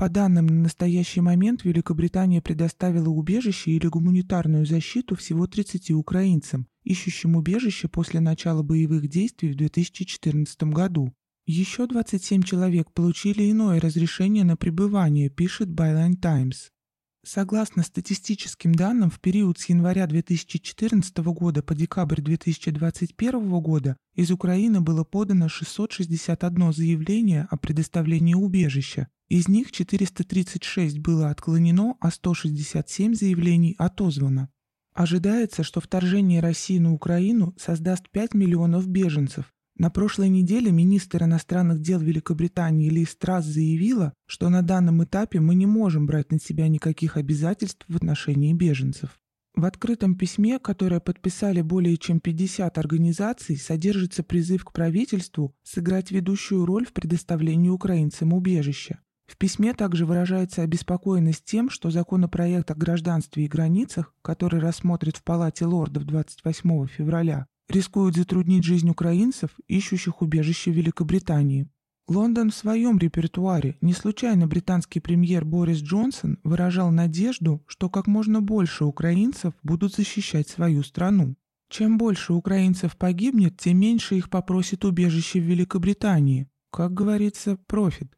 По данным, на настоящий момент Великобритания предоставила убежище или гуманитарную защиту всего 30 украинцам, ищущим убежище после начала боевых действий в 2014 году. Еще 27 человек получили иное разрешение на пребывание, пишет Byline Times. Согласно статистическим данным, в период с января 2014 года по декабрь 2021 года из Украины было подано 661 заявление о предоставлении убежища. Из них 436 было отклонено, а 167 заявлений отозвано. Ожидается, что вторжение России на Украину создаст 5 миллионов беженцев, на прошлой неделе министр иностранных дел Великобритании Ли Страс заявила, что на данном этапе мы не можем брать на себя никаких обязательств в отношении беженцев. В открытом письме, которое подписали более чем 50 организаций, содержится призыв к правительству сыграть ведущую роль в предоставлении украинцам убежища. В письме также выражается обеспокоенность тем, что законопроект о гражданстве и границах, который рассмотрит в Палате лордов 28 февраля, рискуют затруднить жизнь украинцев, ищущих убежище в Великобритании. Лондон в своем репертуаре. Не случайно британский премьер Борис Джонсон выражал надежду, что как можно больше украинцев будут защищать свою страну. Чем больше украинцев погибнет, тем меньше их попросит убежище в Великобритании. Как говорится, профит.